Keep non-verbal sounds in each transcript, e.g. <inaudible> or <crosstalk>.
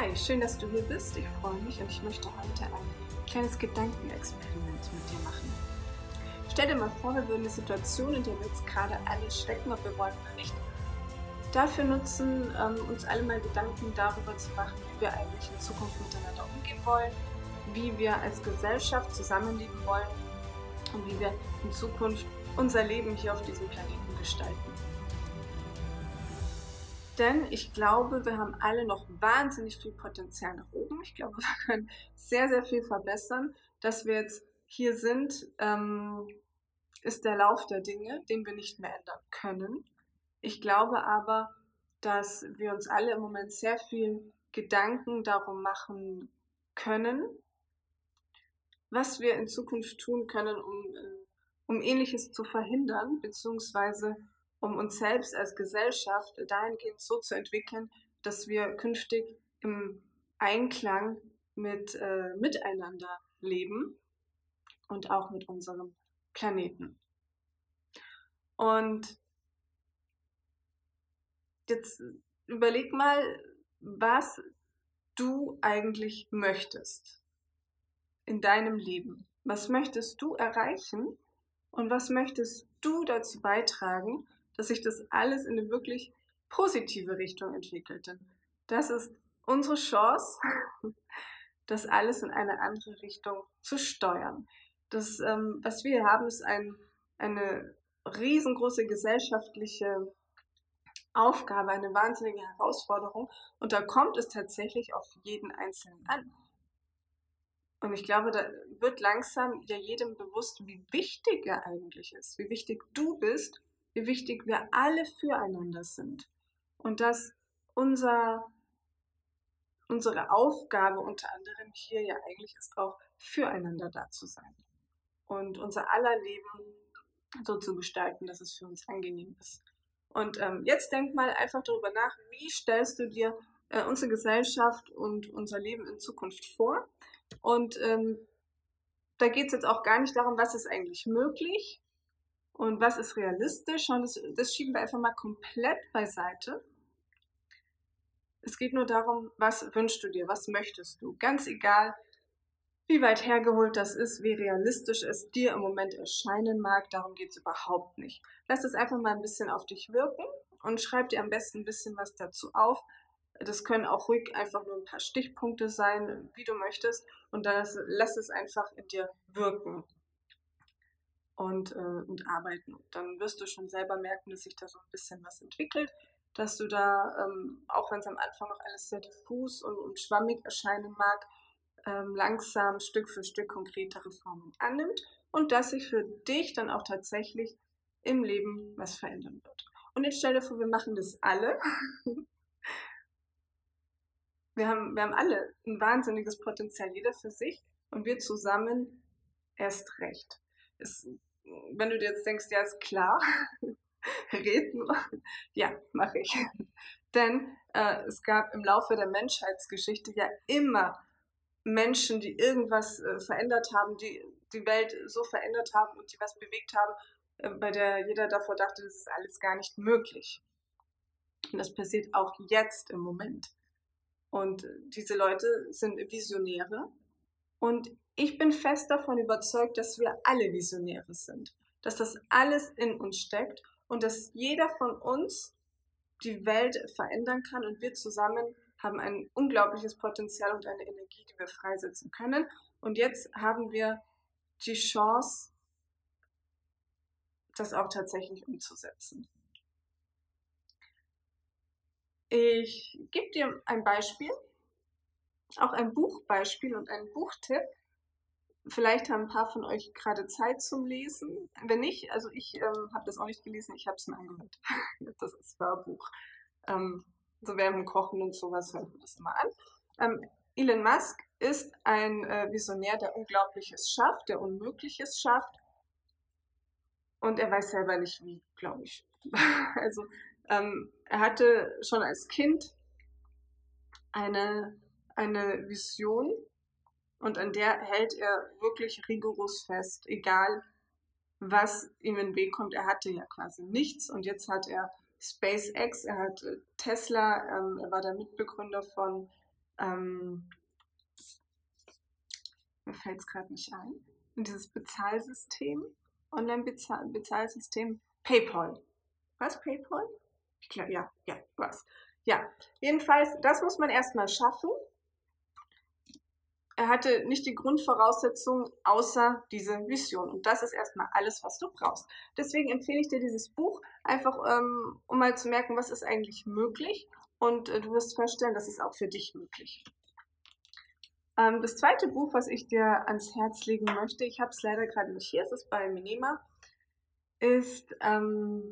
Hi, schön, dass du hier bist. Ich freue mich und ich möchte heute ein kleines Gedankenexperiment mit dir machen. Stell dir mal vor, wir würden eine Situation, in der wir jetzt gerade alle stecken, ob wir wollen oder nicht, dafür nutzen, ähm, uns alle mal Gedanken darüber zu machen, wie wir eigentlich in Zukunft miteinander umgehen wollen, wie wir als Gesellschaft zusammenleben wollen und wie wir in Zukunft unser Leben hier auf diesem Planeten gestalten. Denn ich glaube, wir haben alle noch wahnsinnig viel Potenzial nach oben. Ich glaube, <laughs> wir können sehr, sehr viel verbessern. Dass wir jetzt hier sind, ähm, ist der Lauf der Dinge, den wir nicht mehr ändern können. Ich glaube aber, dass wir uns alle im Moment sehr viel Gedanken darum machen können, was wir in Zukunft tun können, um, äh, um ähnliches zu verhindern, beziehungsweise um uns selbst als Gesellschaft dahingehend so zu entwickeln, dass wir künftig im Einklang mit äh, miteinander leben und auch mit unserem Planeten. Und jetzt überleg mal, was du eigentlich möchtest in deinem Leben. Was möchtest du erreichen und was möchtest du dazu beitragen, dass sich das alles in eine wirklich positive Richtung entwickelt. Denn das ist unsere Chance, <laughs> das alles in eine andere Richtung zu steuern. Das, ähm, was wir haben, ist ein, eine riesengroße gesellschaftliche Aufgabe, eine wahnsinnige Herausforderung. Und da kommt es tatsächlich auf jeden Einzelnen an. Und ich glaube, da wird langsam ja jedem bewusst, wie wichtig er eigentlich ist, wie wichtig du bist wie wichtig wir alle füreinander sind und dass unser, unsere Aufgabe unter anderem hier ja eigentlich ist auch füreinander da zu sein und unser aller Leben so zu gestalten, dass es für uns angenehm ist. Und ähm, jetzt denk mal einfach darüber nach, wie stellst du dir äh, unsere Gesellschaft und unser Leben in Zukunft vor? Und ähm, da geht es jetzt auch gar nicht darum, was ist eigentlich möglich, und was ist realistisch? Und das, das schieben wir einfach mal komplett beiseite. Es geht nur darum, was wünschst du dir, was möchtest du? Ganz egal, wie weit hergeholt das ist, wie realistisch es dir im Moment erscheinen mag, darum geht es überhaupt nicht. Lass es einfach mal ein bisschen auf dich wirken und schreib dir am besten ein bisschen was dazu auf. Das können auch ruhig einfach nur ein paar Stichpunkte sein, wie du möchtest. Und dann lass es einfach in dir wirken und, äh, und arbeiten. Und dann wirst du schon selber merken, dass sich da so ein bisschen was entwickelt, dass du da, ähm, auch wenn es am Anfang noch alles sehr diffus und, und schwammig erscheinen mag, ähm, langsam Stück für Stück konkretere Formen annimmt und dass sich für dich dann auch tatsächlich im Leben was verändern wird. Und jetzt stell dir vor, wir machen das alle. <laughs> Wir haben, wir haben alle ein wahnsinniges Potenzial, jeder für sich und wir zusammen erst recht. Es wenn du dir jetzt denkst, ja, ist klar, <laughs> red nur. Ja, mache ich. <laughs> Denn äh, es gab im Laufe der Menschheitsgeschichte ja immer Menschen, die irgendwas äh, verändert haben, die die Welt so verändert haben und die was bewegt haben, äh, bei der jeder davor dachte, das ist alles gar nicht möglich. Und das passiert auch jetzt im Moment. Und diese Leute sind Visionäre. Und ich bin fest davon überzeugt, dass wir alle Visionäre sind, dass das alles in uns steckt und dass jeder von uns die Welt verändern kann und wir zusammen haben ein unglaubliches Potenzial und eine Energie, die wir freisetzen können. Und jetzt haben wir die Chance, das auch tatsächlich umzusetzen. Ich gebe dir ein Beispiel, auch ein Buchbeispiel und einen Buchtipp. Vielleicht haben ein paar von euch gerade Zeit zum Lesen. Wenn nicht, also ich ähm, habe das auch nicht gelesen, ich habe es mir angehört. <laughs> das ist Hörbuch. Ähm, so während dem Kochen und sowas hört man das immer an. Ähm, Elon Musk ist ein äh, Visionär, der Unglaubliches schafft, der Unmögliches schafft. Und er weiß selber nicht wie, glaube ich. <laughs> also ähm, er hatte schon als Kind eine, eine Vision und an der hält er wirklich rigoros fest, egal was ihm in den Weg kommt. Er hatte ja quasi nichts und jetzt hat er SpaceX, er hat äh, Tesla, ähm, er war der Mitbegründer von ähm, mir fällt es gerade nicht ein, in dieses Bezahlsystem, Online-Bezahlsystem PayPal. Was, PayPal? Ich glaube, ja, ja, was. Ja, jedenfalls, das muss man erstmal schaffen. Er hatte nicht die Grundvoraussetzungen außer diese Vision. Und das ist erstmal alles, was du brauchst. Deswegen empfehle ich dir dieses Buch, einfach ähm, um mal zu merken, was ist eigentlich möglich. Und äh, du wirst feststellen, das ist auch für dich möglich. Ähm, das zweite Buch, was ich dir ans Herz legen möchte, ich habe es leider gerade nicht hier, es ist bei Minema, ist ähm,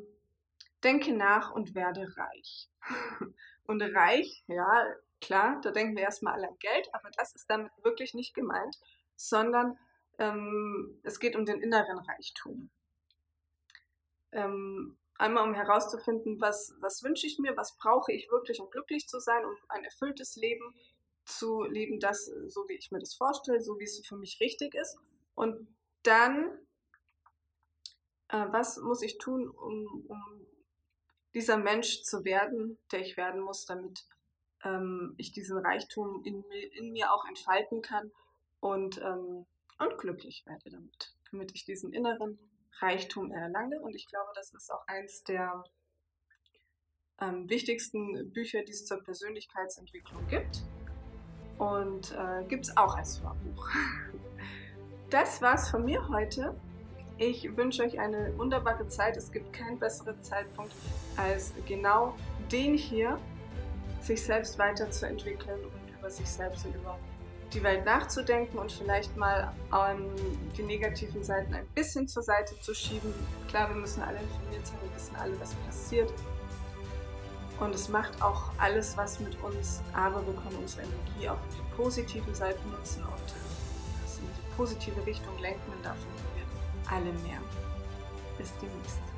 Denke nach und werde reich. <laughs> und reich, ja, klar, da denken wir erstmal alle an Geld, aber das ist damit wirklich nicht gemeint, sondern ähm, es geht um den inneren Reichtum. Ähm, einmal um herauszufinden, was, was wünsche ich mir, was brauche ich wirklich, um glücklich zu sein, um ein erfülltes Leben zu leben, das so wie ich mir das vorstelle, so wie es für mich richtig ist. Und dann, äh, was muss ich tun, um, um dieser Mensch zu werden, der ich werden muss, damit ähm, ich diesen Reichtum in, in, mir auch entfalten kann und, ähm, und glücklich werde damit, damit ich diesen inneren Reichtum erlange. Und ich glaube, das ist auch eins der ähm, wichtigsten Bücher, die es zur Persönlichkeitsentwicklung gibt. Und äh, gibt es auch als Vorbuch. <laughs> Das war's von mir heute. Ich wünsche euch eine wunderbare Zeit. Es gibt keinen besseren Zeitpunkt als genau den hier, sich selbst weiterzuentwickeln und über sich selbst und über die Welt nachzudenken und vielleicht mal ähm, die negativen Seiten ein bisschen zur Seite zu schieben. Klar, wir müssen alle informiert sein, wir wissen alle, was passiert. Und es macht auch alles was mit uns, aber wir können unsere Energie auf die positiven Seiten nutzen und es in die positive Richtung lenken und davon wir alle mehr. Bis demnächst.